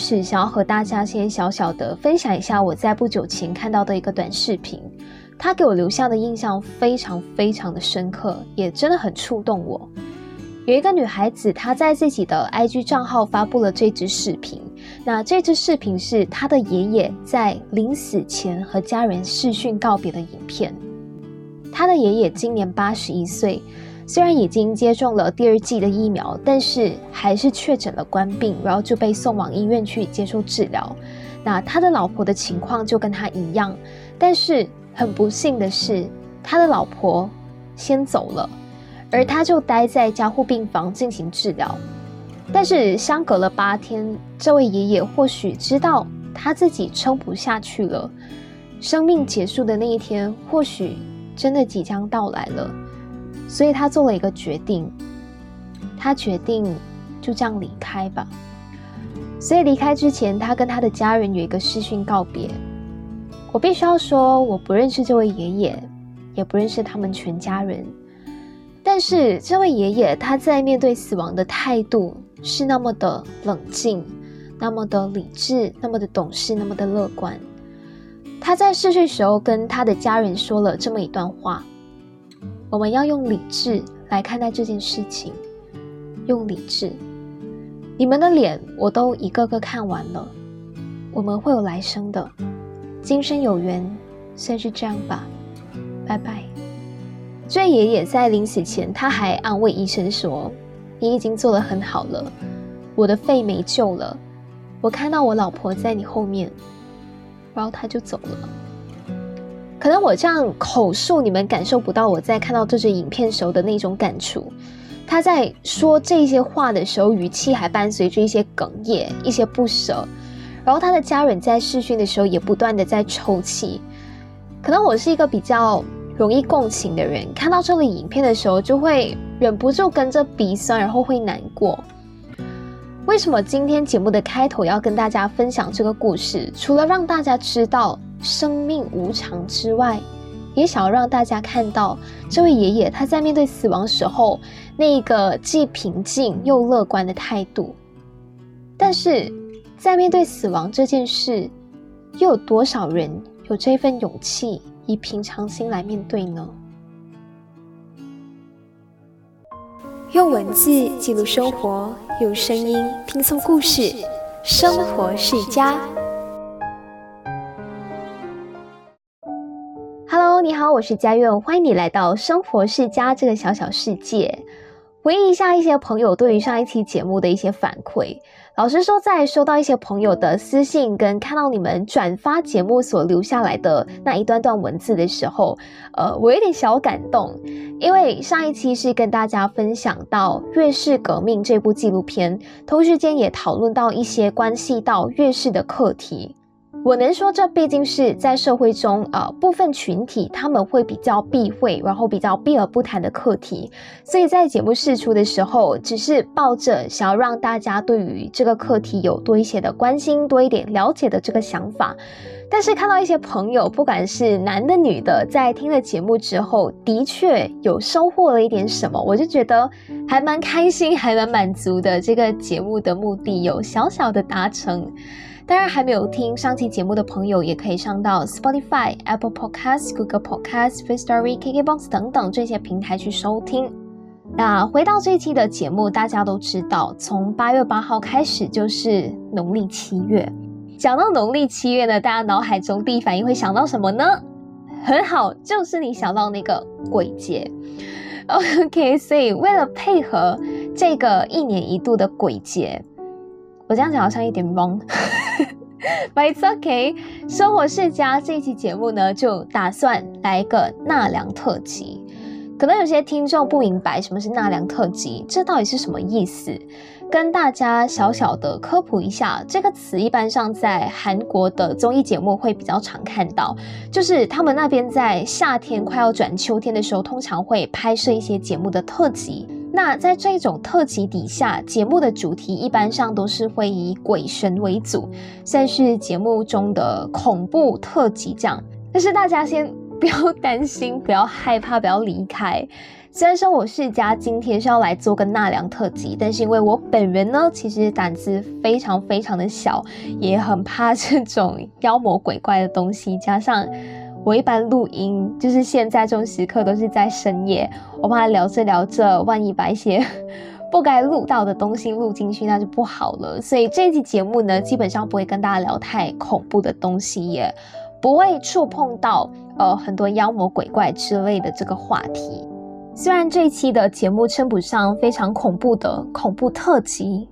始，想要和大家先小小的分享一下我在不久前看到的一个短视频，它给我留下的印象非常非常的深刻，也真的很触动我。有一个女孩子，她在自己的 IG 账号发布了这支视频。那这支视频是她的爷爷在临死前和家人视讯告别的影片。她的爷爷今年八十一岁，虽然已经接种了第二剂的疫苗，但是还是确诊了冠病，然后就被送往医院去接受治疗。那他的老婆的情况就跟他一样，但是很不幸的是，他的老婆先走了。而他就待在加护病房进行治疗，但是相隔了八天，这位爷爷或许知道他自己撑不下去了，生命结束的那一天或许真的即将到来了，所以他做了一个决定，他决定就这样离开吧。所以离开之前，他跟他的家人有一个视讯告别。我必须要说，我不认识这位爷爷，也不认识他们全家人。但是这位爷爷他在面对死亡的态度是那么的冷静，那么的理智，那么的懂事，那么的乐观。他在逝去时候跟他的家人说了这么一段话：我们要用理智来看待这件事情，用理智。你们的脸我都一个个看完了，我们会有来生的，今生有缘，算是这样吧，拜拜。这爷爷在临死前，他还安慰医生说：“你已经做得很好了，我的肺没救了。我看到我老婆在你后面，然后他就走了。可能我这样口述，你们感受不到我在看到这支影片时候的那种感触。他在说这些话的时候，语气还伴随着一些哽咽、一些不舍。然后他的家人在试训的时候也不断的在抽泣。可能我是一个比较……容易共情的人看到这里影片的时候，就会忍不住跟着鼻酸，然后会难过。为什么今天节目的开头要跟大家分享这个故事？除了让大家知道生命无常之外，也想要让大家看到这位爷爷他在面对死亡时候那个既平静又乐观的态度。但是在面对死亡这件事，又有多少人有这份勇气？以平常心来面对呢？用文字记录生活，用声音拼凑故事，生活世家。你好，我是佳苑，欢迎你来到生活世家这个小小世界。回忆一下一些朋友对于上一期节目的一些反馈。老实说，在收到一些朋友的私信跟看到你们转发节目所留下来的那一段段文字的时候，呃，我有点小感动，因为上一期是跟大家分享到《月氏革命》这部纪录片，同时间也讨论到一些关系到月氏的课题。我能说，这毕竟是在社会中，呃，部分群体他们会比较避讳，然后比较避而不谈的课题。所以在节目试出的时候，只是抱着想要让大家对于这个课题有多一些的关心、多一点了解的这个想法。但是看到一些朋友，不管是男的女的，在听了节目之后，的确有收获了一点什么，我就觉得还蛮开心，还蛮满足的。这个节目的目的有小小的达成。当然，还没有听上期节目的朋友，也可以上到 Spotify、Apple Podcasts、Google Podcasts、Face Story、KKBox 等等这些平台去收听。那回到这期的节目，大家都知道，从八月八号开始就是农历七月。讲到农历七月呢，大家脑海中第一反应会想到什么呢？很好，就是你想到那个鬼节。OK，所以为了配合这个一年一度的鬼节。我这样讲好像有点懵 But it's okay。生活世家这一期节目呢，就打算来一个纳凉特辑。可能有些听众不明白什么是纳凉特辑，这到底是什么意思？跟大家小小的科普一下，这个词一般上在韩国的综艺节目会比较常看到，就是他们那边在夏天快要转秋天的时候，通常会拍摄一些节目的特辑。那在这种特辑底下，节目的主题一般上都是会以鬼神为主，算是节目中的恐怖特辑这样。但是大家先 不要担心，不要害怕，不要离开。虽然说我世家今天是要来做个纳凉特辑，但是因为我本人呢，其实胆子非常非常的小，也很怕这种妖魔鬼怪的东西。加上我一般录音，就是现在这种时刻都是在深夜，我怕聊着聊着，万一把一些 不该录到的东西录进去，那就不好了。所以这期节目呢，基本上不会跟大家聊太恐怖的东西，也不会触碰到呃很多妖魔鬼怪之类的这个话题。虽然这一期的节目称不上非常恐怖的恐怖特辑，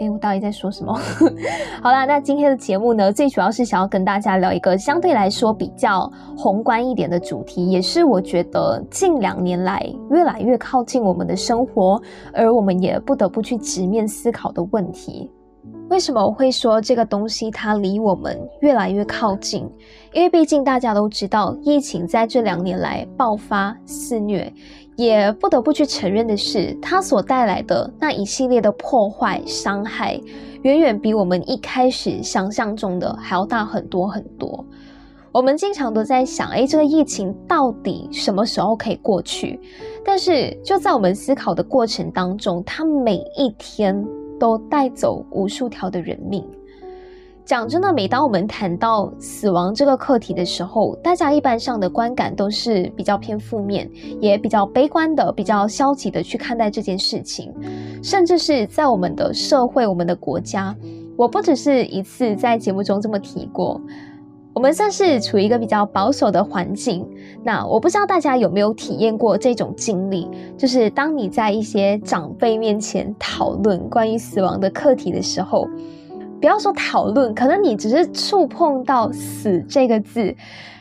哎，我到底在说什么？好啦，那今天的节目呢，最主要是想要跟大家聊一个相对来说比较宏观一点的主题，也是我觉得近两年来越来越靠近我们的生活，而我们也不得不去直面思考的问题。为什么我会说这个东西它离我们越来越靠近？因为毕竟大家都知道，疫情在这两年来爆发肆虐。也不得不去承认的是，它所带来的那一系列的破坏、伤害，远远比我们一开始想象中的还要大很多很多。我们经常都在想，哎，这个疫情到底什么时候可以过去？但是就在我们思考的过程当中，它每一天都带走无数条的人命。讲真的，每当我们谈到死亡这个课题的时候，大家一般上的观感都是比较偏负面，也比较悲观的、比较消极的去看待这件事情。甚至是在我们的社会、我们的国家，我不只是一次在节目中这么提过，我们算是处于一个比较保守的环境。那我不知道大家有没有体验过这种经历，就是当你在一些长辈面前讨论关于死亡的课题的时候。不要说讨论，可能你只是触碰到“死”这个字，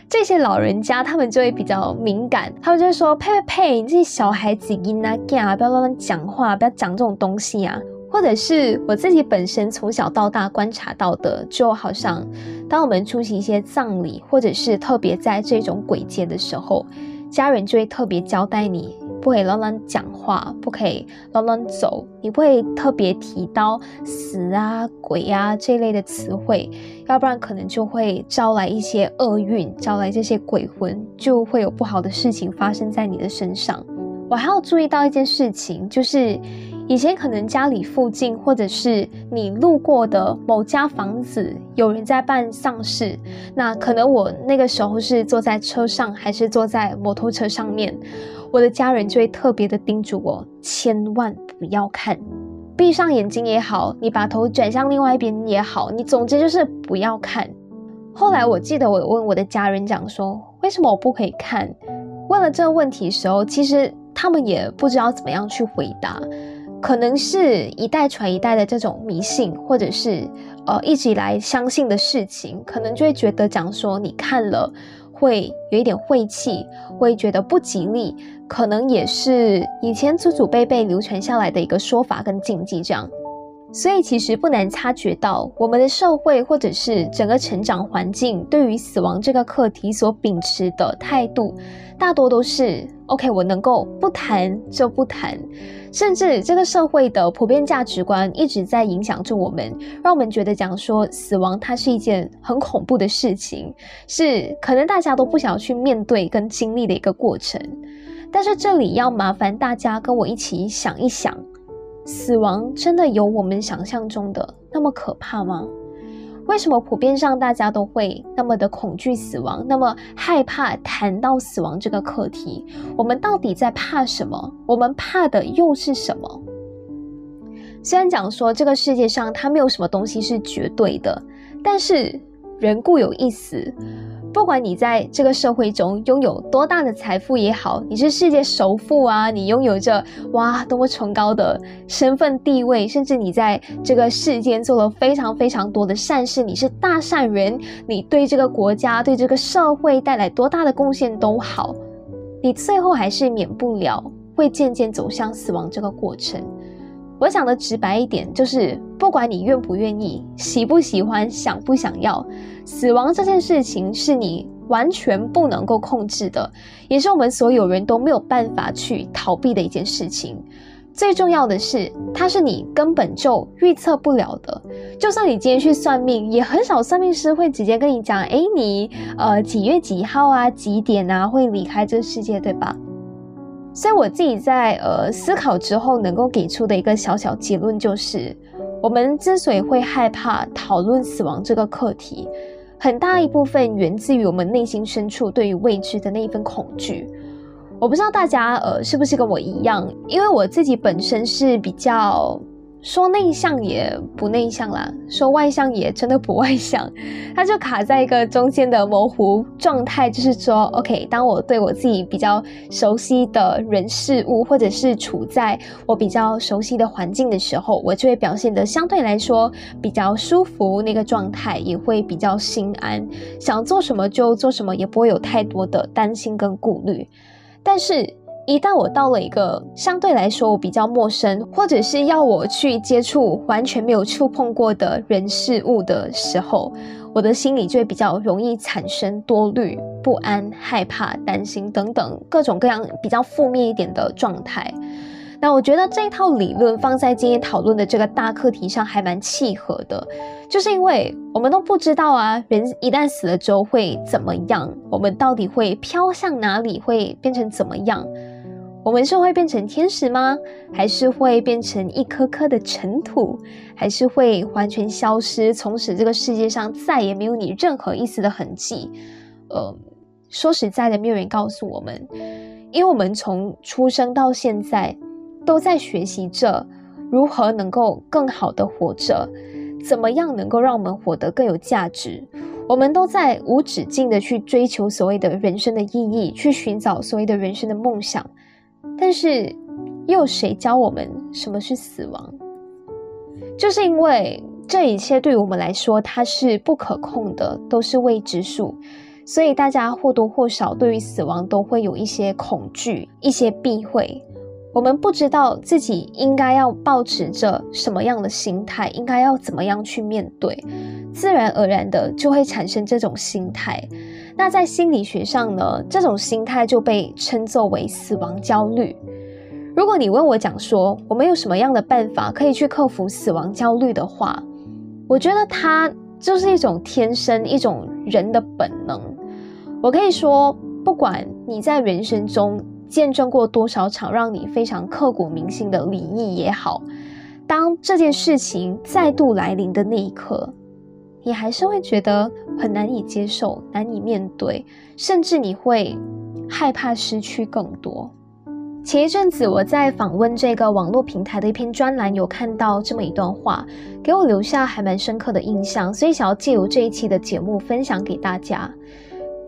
这些老人家他们就会比较敏感，他们就会说：“呸呸呸，你这些小孩子音啊，不要乱乱讲话，不要讲这种东西啊。”或者是我自己本身从小到大观察到的，就好像当我们出席一些葬礼，或者是特别在这种鬼节的时候，家人就会特别交代你。不可以乱乱讲话，不可以乱乱走。你不会特别提到死啊、鬼啊这类的词汇，要不然可能就会招来一些厄运，招来这些鬼魂，就会有不好的事情发生在你的身上。我还要注意到一件事情，就是以前可能家里附近，或者是你路过的某家房子，有人在办丧事，那可能我那个时候是坐在车上，还是坐在摩托车上面。我的家人就会特别的叮嘱我，千万不要看，闭上眼睛也好，你把头转向另外一边也好，你总之就是不要看。后来我记得我问我的家人讲说，为什么我不可以看？问了这个问题的时候，其实他们也不知道怎么样去回答，可能是一代传一代的这种迷信，或者是呃一直以来相信的事情，可能就会觉得讲说你看了。会有一点晦气，会觉得不吉利，可能也是以前祖祖辈辈流传下来的一个说法跟禁忌这样。所以其实不难察觉到，我们的社会或者是整个成长环境对于死亡这个课题所秉持的态度，大多都是 OK，我能够不谈就不谈。甚至这个社会的普遍价值观一直在影响着我们，让我们觉得讲说死亡它是一件很恐怖的事情，是可能大家都不想要去面对跟经历的一个过程。但是这里要麻烦大家跟我一起想一想，死亡真的有我们想象中的那么可怕吗？为什么普遍上大家都会那么的恐惧死亡，那么害怕谈到死亡这个课题？我们到底在怕什么？我们怕的又是什么？虽然讲说这个世界上它没有什么东西是绝对的，但是人固有一死。不管你在这个社会中拥有多大的财富也好，你是世界首富啊，你拥有着哇多么崇高的身份地位，甚至你在这个世间做了非常非常多的善事，你是大善人，你对这个国家、对这个社会带来多大的贡献都好，你最后还是免不了会渐渐走向死亡这个过程。我讲的直白一点，就是不管你愿不愿意、喜不喜欢、想不想要，死亡这件事情是你完全不能够控制的，也是我们所有人都没有办法去逃避的一件事情。最重要的是，它是你根本就预测不了的。就算你今天去算命，也很少算命师会直接跟你讲：“哎，你呃几月几号啊，几点啊会离开这个世界，对吧？”所以我自己在呃思考之后，能够给出的一个小小结论就是，我们之所以会害怕讨论死亡这个课题，很大一部分源自于我们内心深处对于未知的那一份恐惧。我不知道大家呃是不是跟我一样，因为我自己本身是比较。说内向也不内向啦，说外向也真的不外向，他就卡在一个中间的模糊状态，就是说，OK，当我对我自己比较熟悉的人事物，或者是处在我比较熟悉的环境的时候，我就会表现得相对来说比较舒服，那个状态也会比较心安，想做什么就做什么，也不会有太多的担心跟顾虑，但是。一旦我到了一个相对来说我比较陌生，或者是要我去接触完全没有触碰过的人事物的时候，我的心里就会比较容易产生多虑、不安、害怕、担心等等各种各样比较负面一点的状态。那我觉得这一套理论放在今天讨论的这个大课题上还蛮契合的，就是因为我们都不知道啊，人一旦死了之后会怎么样，我们到底会飘向哪里，会变成怎么样？我们是会变成天使吗？还是会变成一颗颗的尘土？还是会完全消失，从此这个世界上再也没有你任何一丝的痕迹？呃，说实在的，没有人告诉我们，因为我们从出生到现在都在学习着如何能够更好的活着，怎么样能够让我们活得更有价值。我们都在无止境的去追求所谓的人生的意义，去寻找所谓的人生的梦想。但是，又有谁教我们什么是死亡？就是因为这一切对于我们来说，它是不可控的，都是未知数，所以大家或多或少对于死亡都会有一些恐惧、一些避讳。我们不知道自己应该要保持着什么样的心态，应该要怎么样去面对，自然而然的就会产生这种心态。那在心理学上呢，这种心态就被称作为死亡焦虑。如果你问我讲说我们有什么样的办法可以去克服死亡焦虑的话，我觉得它就是一种天生一种人的本能。我可以说，不管你在人生中见证过多少场让你非常刻骨铭心的离异也好，当这件事情再度来临的那一刻。你还是会觉得很难以接受、难以面对，甚至你会害怕失去更多。前一阵子我在访问这个网络平台的一篇专栏，有看到这么一段话，给我留下还蛮深刻的印象，所以想要借由这一期的节目分享给大家。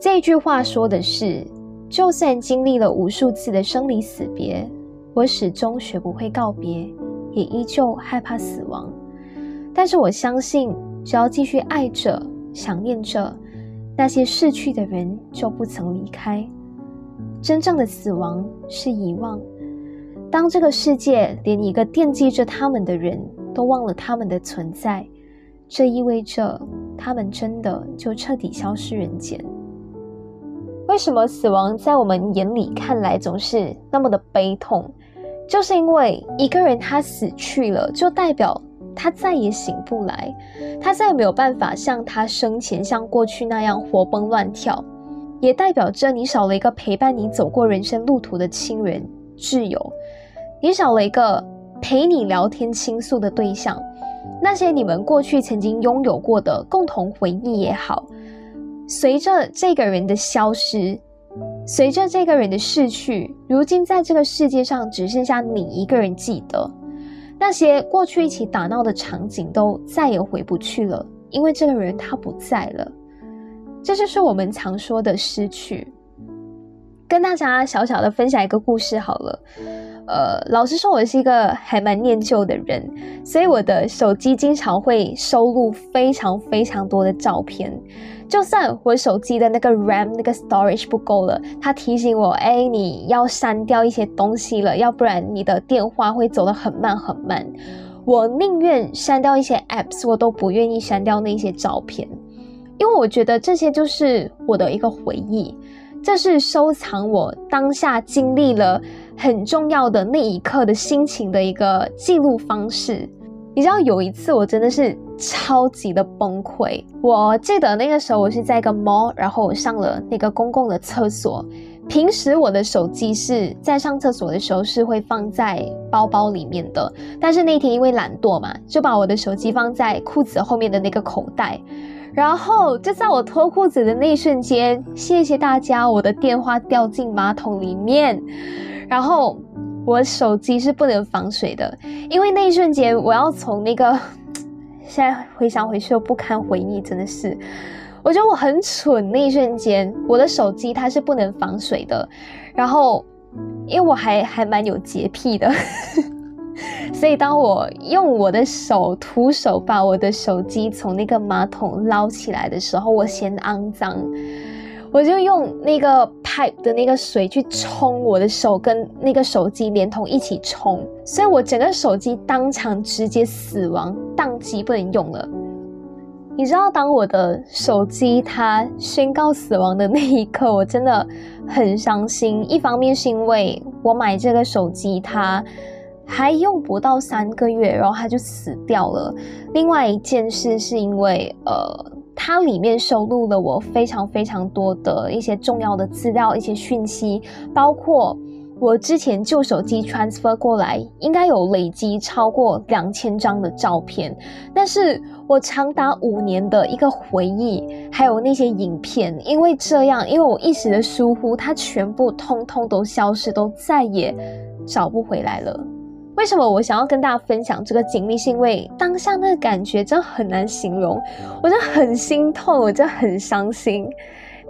这句话说的是：就算经历了无数次的生离死别，我始终学不会告别，也依旧害怕死亡。但是我相信。只要继续爱着、想念着那些逝去的人，就不曾离开。真正的死亡是遗忘。当这个世界连一个惦记着他们的人都忘了他们的存在，这意味着他们真的就彻底消失人间。为什么死亡在我们眼里看来总是那么的悲痛？就是因为一个人他死去了，就代表。他再也醒不来，他再也没有办法像他生前像过去那样活蹦乱跳，也代表着你少了一个陪伴你走过人生路途的亲人挚友，你少了一个陪你聊天倾诉的对象，那些你们过去曾经拥有过的共同回忆也好，随着这个人的消失，随着这个人的逝去，如今在这个世界上只剩下你一个人记得。那些过去一起打闹的场景都再也回不去了，因为这个人他不在了。这就是我们常说的失去。跟大家小小的分享一个故事好了。呃，老实说，我是一个还蛮念旧的人，所以我的手机经常会收录非常非常多的照片。就算我手机的那个 RAM 那个 storage 不够了，它提醒我，哎，你要删掉一些东西了，要不然你的电话会走得很慢很慢。我宁愿删掉一些 apps，我都不愿意删掉那些照片，因为我觉得这些就是我的一个回忆。这是收藏我当下经历了很重要的那一刻的心情的一个记录方式。你知道有一次我真的是超级的崩溃。我记得那个时候我是在一个 mall，然后我上了那个公共的厕所，平时我的手机是在上厕所的时候是会放在包包里面的，但是那天因为懒惰嘛，就把我的手机放在裤子后面的那个口袋。然后就在我脱裤子的那一瞬间，谢谢大家，我的电话掉进马桶里面。然后我手机是不能防水的，因为那一瞬间我要从那个，现在回想回去又不堪回忆，真的是。我觉得我很蠢，那一瞬间，我的手机它是不能防水的，然后，因为我还还蛮有洁癖的，所以当我用我的手徒手把我的手机从那个马桶捞起来的时候，我嫌肮脏，我就用那个 pipe 的那个水去冲我的手跟那个手机连同一起冲，所以我整个手机当场直接死亡，宕机不能用了。你知道，当我的手机它宣告死亡的那一刻，我真的很伤心。一方面是因为我买这个手机，它还用不到三个月，然后它就死掉了。另外一件事是因为，呃，它里面收录了我非常非常多的一些重要的资料、一些讯息，包括。我之前旧手机 transfer 过来，应该有累积超过两千张的照片，但是我长达五年的一个回忆，还有那些影片，因为这样，因为我一时的疏忽，它全部通通都消失，都再也找不回来了。为什么我想要跟大家分享这个经历？是因为当下那个感觉真的很难形容，我真的很心痛，我真的很伤心。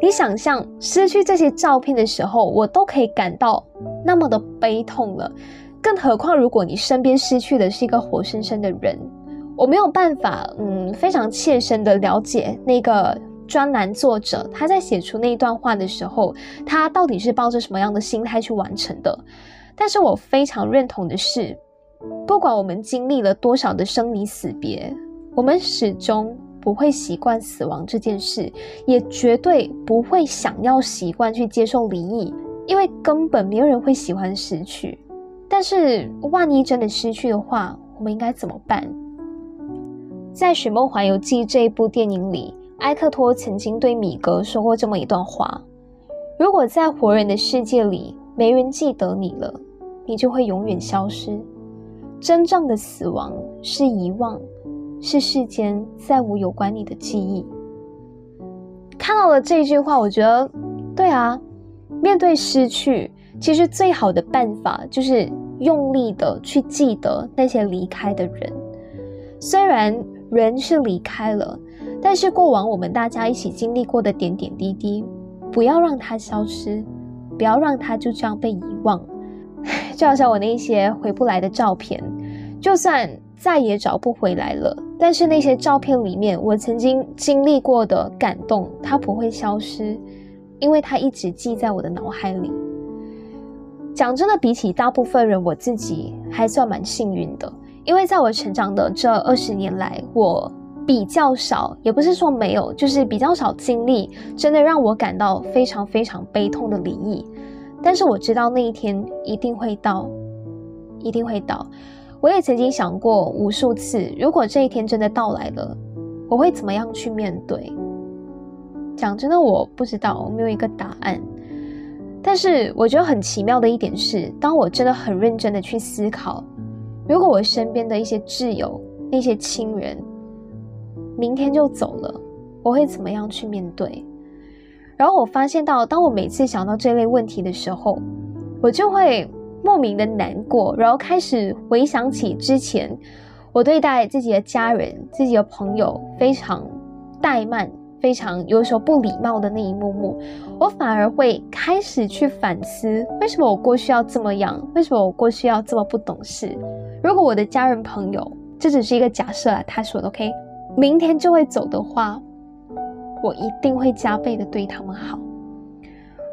你想象失去这些照片的时候，我都可以感到那么的悲痛了，更何况如果你身边失去的是一个活生生的人，我没有办法，嗯，非常切身的了解那个专栏作者他在写出那一段话的时候，他到底是抱着什么样的心态去完成的。但是我非常认同的是，不管我们经历了多少的生离死别，我们始终。不会习惯死亡这件事，也绝对不会想要习惯去接受离异，因为根本没有人会喜欢失去。但是万一真的失去的话，我们应该怎么办？在《寻梦环游记》这一部电影里，埃克托曾经对米格说过这么一段话：如果在活人的世界里没人记得你了，你就会永远消失。真正的死亡是遗忘。是世间再无有关你的记忆。看到了这句话，我觉得，对啊，面对失去，其实最好的办法就是用力的去记得那些离开的人。虽然人是离开了，但是过往我们大家一起经历过的点点滴滴，不要让它消失，不要让它就这样被遗忘。就好像我那些回不来的照片，就算再也找不回来了。但是那些照片里面，我曾经经历过的感动，它不会消失，因为它一直记在我的脑海里。讲真的，比起大部分人，我自己还算蛮幸运的，因为在我成长的这二十年来，我比较少，也不是说没有，就是比较少经历真的让我感到非常非常悲痛的离异。但是我知道那一天一定会到，一定会到。我也曾经想过无数次，如果这一天真的到来了，我会怎么样去面对？讲真的，我不知道，我没有一个答案。但是我觉得很奇妙的一点是，当我真的很认真的去思考，如果我身边的一些挚友、那些亲人，明天就走了，我会怎么样去面对？然后我发现到，当我每次想到这类问题的时候，我就会。莫名的难过，然后开始回想起之前我对待自己的家人、自己的朋友非常怠慢、非常有时候不礼貌的那一幕幕，我反而会开始去反思：为什么我过去要这么样？为什么我过去要这么不懂事？如果我的家人朋友，这只是一个假设啊，他说 OK，明天就会走的话，我一定会加倍的对他们好。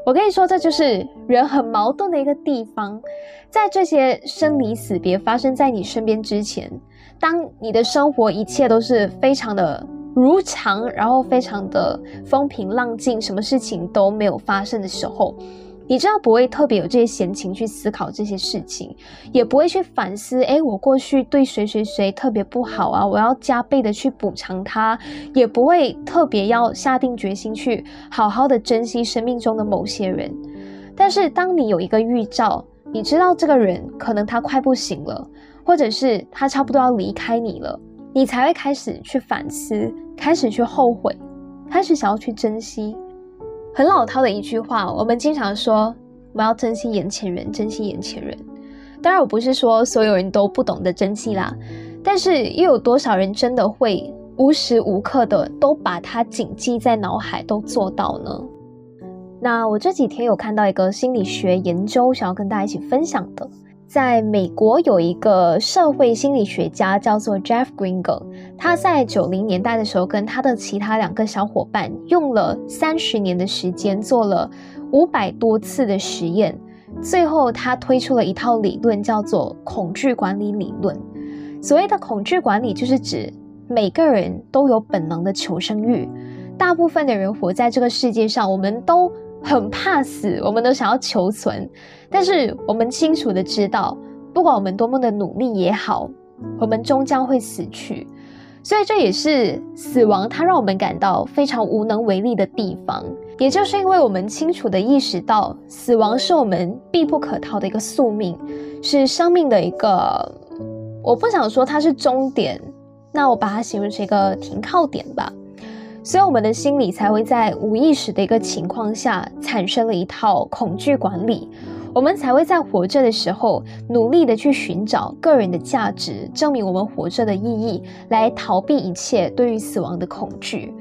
我跟你说，这就是人很矛盾的一个地方。在这些生离死别发生在你身边之前，当你的生活一切都是非常的如常，然后非常的风平浪静，什么事情都没有发生的时候。你知道不会特别有这些闲情去思考这些事情，也不会去反思，哎，我过去对谁谁谁特别不好啊，我要加倍的去补偿他，也不会特别要下定决心去好好的珍惜生命中的某些人。但是当你有一个预兆，你知道这个人可能他快不行了，或者是他差不多要离开你了，你才会开始去反思，开始去后悔，开始想要去珍惜。很老套的一句话，我们经常说我们要珍惜眼前人，珍惜眼前人。当然，我不是说所有人都不懂得珍惜啦，但是又有多少人真的会无时无刻的都把它谨记在脑海，都做到呢？那我这几天有看到一个心理学研究，想要跟大家一起分享的。在美国有一个社会心理学家叫做 Jeff Greenberg，他在九零年代的时候，跟他的其他两个小伙伴用了三十年的时间，做了五百多次的实验，最后他推出了一套理论，叫做恐惧管理理论。所谓的恐惧管理，就是指每个人都有本能的求生欲，大部分的人活在这个世界上，我们都。很怕死，我们都想要求存，但是我们清楚的知道，不管我们多么的努力也好，我们终将会死去。所以这也是死亡它让我们感到非常无能为力的地方。也就是因为我们清楚的意识到，死亡是我们必不可逃的一个宿命，是生命的一个，我不想说它是终点，那我把它形容成一个停靠点吧。所以，我们的心理才会在无意识的一个情况下，产生了一套恐惧管理。我们才会在活着的时候，努力的去寻找个人的价值，证明我们活着的意义，来逃避一切对于死亡的恐惧。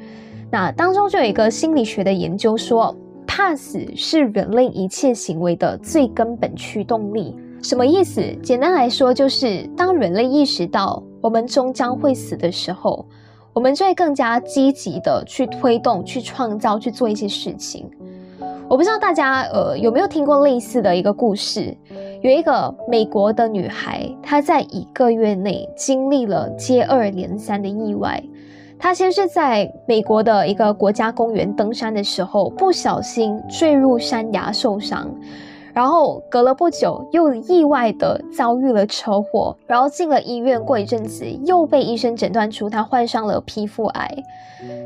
那当中就有一个心理学的研究说，怕死是人类一切行为的最根本驱动力。什么意思？简单来说，就是当人类意识到我们终将会死的时候。我们就会更加积极的去推动、去创造、去做一些事情。我不知道大家呃有没有听过类似的一个故事？有一个美国的女孩，她在一个月内经历了接二连三的意外。她先是在美国的一个国家公园登山的时候，不小心坠入山崖受伤。然后隔了不久，又意外的遭遇了车祸，然后进了医院。过一阵子，又被医生诊断出他患上了皮肤癌。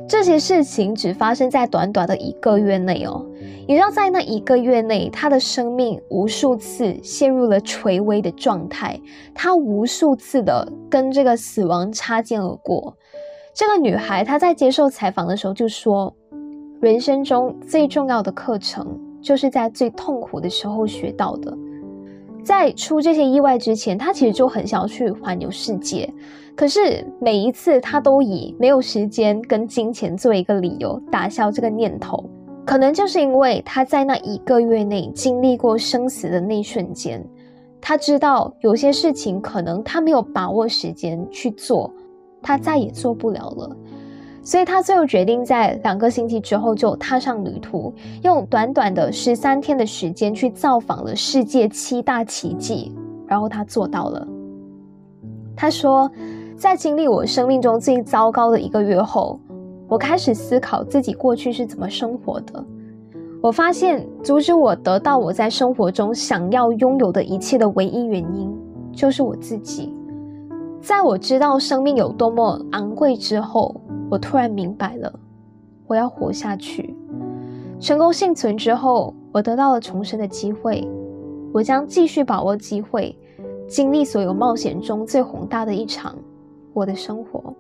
这些事情只发生在短短的一个月内哦。你知道，在那一个月内，他的生命无数次陷入了垂危的状态，他无数次的跟这个死亡擦肩而过。这个女孩她在接受采访的时候就说：“人生中最重要的课程。”就是在最痛苦的时候学到的。在出这些意外之前，他其实就很想要去环游世界，可是每一次他都以没有时间跟金钱作为一个理由打消这个念头。可能就是因为他在那一个月内经历过生死的那一瞬间，他知道有些事情可能他没有把握时间去做，他再也做不了了。所以他最后决定在两个星期之后就踏上旅途，用短短的十三天的时间去造访了世界七大奇迹，然后他做到了。他说，在经历我生命中最糟糕的一个月后，我开始思考自己过去是怎么生活的。我发现，阻止我得到我在生活中想要拥有的一切的唯一原因，就是我自己。在我知道生命有多么昂贵之后。我突然明白了，我要活下去。成功幸存之后，我得到了重生的机会。我将继续把握机会，经历所有冒险中最宏大的一场——我的生活。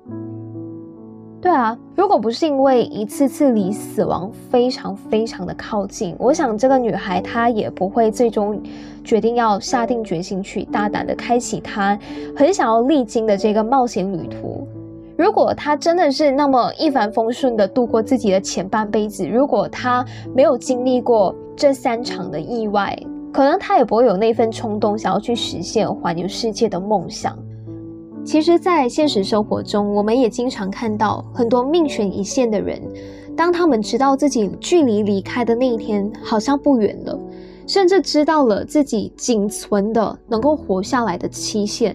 对啊，如果不是因为一次次离死亡非常非常的靠近，我想这个女孩她也不会最终决定要下定决心去大胆的开启她很想要历经的这个冒险旅途。如果他真的是那么一帆风顺的度过自己的前半辈子，如果他没有经历过这三场的意外，可能他也不会有那份冲动想要去实现环游世界的梦想。其实，在现实生活中，我们也经常看到很多命悬一线的人，当他们知道自己距离离开的那一天好像不远了，甚至知道了自己仅存的能够活下来的期限。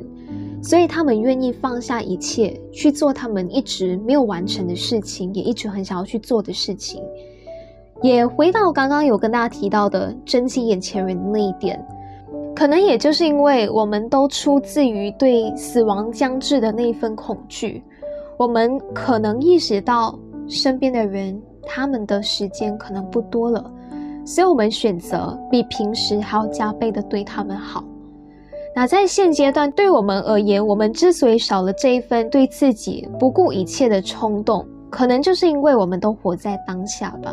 所以他们愿意放下一切去做他们一直没有完成的事情，也一直很想要去做的事情。也回到刚刚有跟大家提到的珍惜眼前人的那一点，可能也就是因为我们都出自于对死亡将至的那一份恐惧，我们可能意识到身边的人他们的时间可能不多了，所以我们选择比平时还要加倍的对他们好。那在现阶段，对我们而言，我们之所以少了这一份对自己不顾一切的冲动，可能就是因为我们都活在当下吧。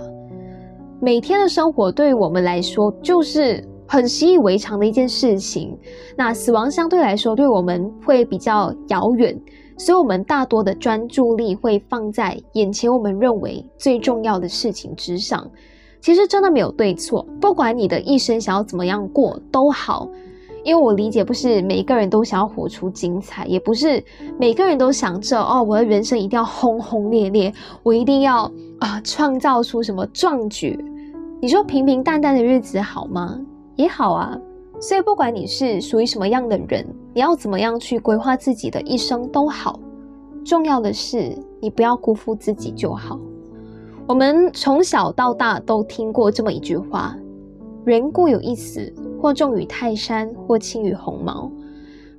每天的生活对于我们来说，就是很习以为常的一件事情。那死亡相对来说，对我们会比较遥远，所以我们大多的专注力会放在眼前我们认为最重要的事情之上。其实真的没有对错，不管你的一生想要怎么样过都好。因为我理解，不是每一个人都想要活出精彩，也不是每个人都想着哦，我的人生一定要轰轰烈烈，我一定要啊创造出什么壮举。你说平平淡淡的日子好吗？也好啊。所以不管你是属于什么样的人，你要怎么样去规划自己的一生都好。重要的是你不要辜负自己就好。我们从小到大都听过这么一句话：人固有一死。或重于泰山，或轻于鸿毛。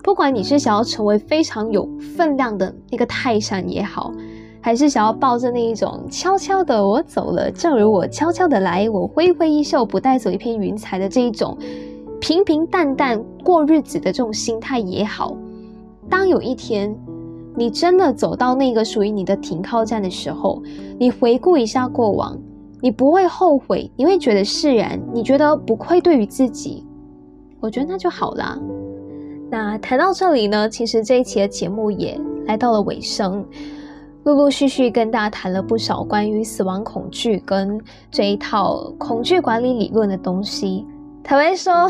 不管你是想要成为非常有分量的那个泰山也好，还是想要抱着那一种悄悄的我走了，正如我悄悄的来，我挥挥衣袖不带走一片云彩的这一种平平淡淡过日子的这种心态也好，当有一天你真的走到那个属于你的停靠站的时候，你回顾一下过往，你不会后悔，你会觉得释然，你觉得不愧对于自己。我觉得那就好啦。那谈到这里呢，其实这一期的节目也来到了尾声，陆陆续续跟大家谈了不少关于死亡恐惧跟这一套恐惧管理理论的东西。坦白说，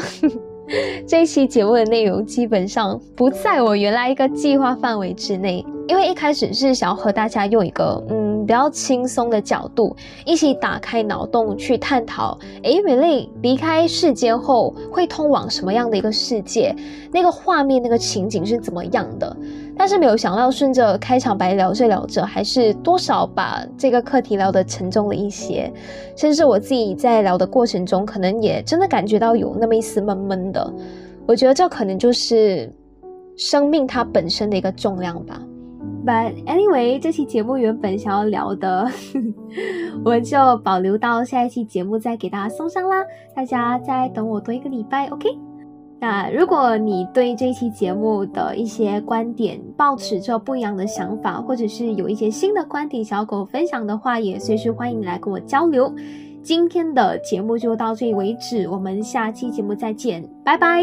这一期节目的内容基本上不在我原来一个计划范围之内，因为一开始是想要和大家用一个嗯。比较轻松的角度，一起打开脑洞去探讨：诶，人类离开世间后会通往什么样的一个世界？那个画面、那个情景是怎么样的？但是没有想到，顺着开场白聊着聊着，还是多少把这个课题聊得沉重了一些。甚至我自己在聊的过程中，可能也真的感觉到有那么一丝闷闷的。我觉得这可能就是生命它本身的一个重量吧。But anyway，这期节目原本想要聊的，我就保留到下一期节目再给大家送上啦。大家再等我多一个礼拜，OK？那如果你对这期节目的一些观点抱持着不一样的想法，或者是有一些新的观点想要跟我分享的话，也随时欢迎来跟我交流。今天的节目就到这里为止，我们下期节目再见，拜拜。